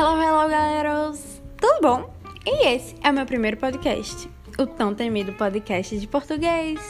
Hello, hello, galeros! Tudo bom? E esse é o meu primeiro podcast, o tão temido podcast de português.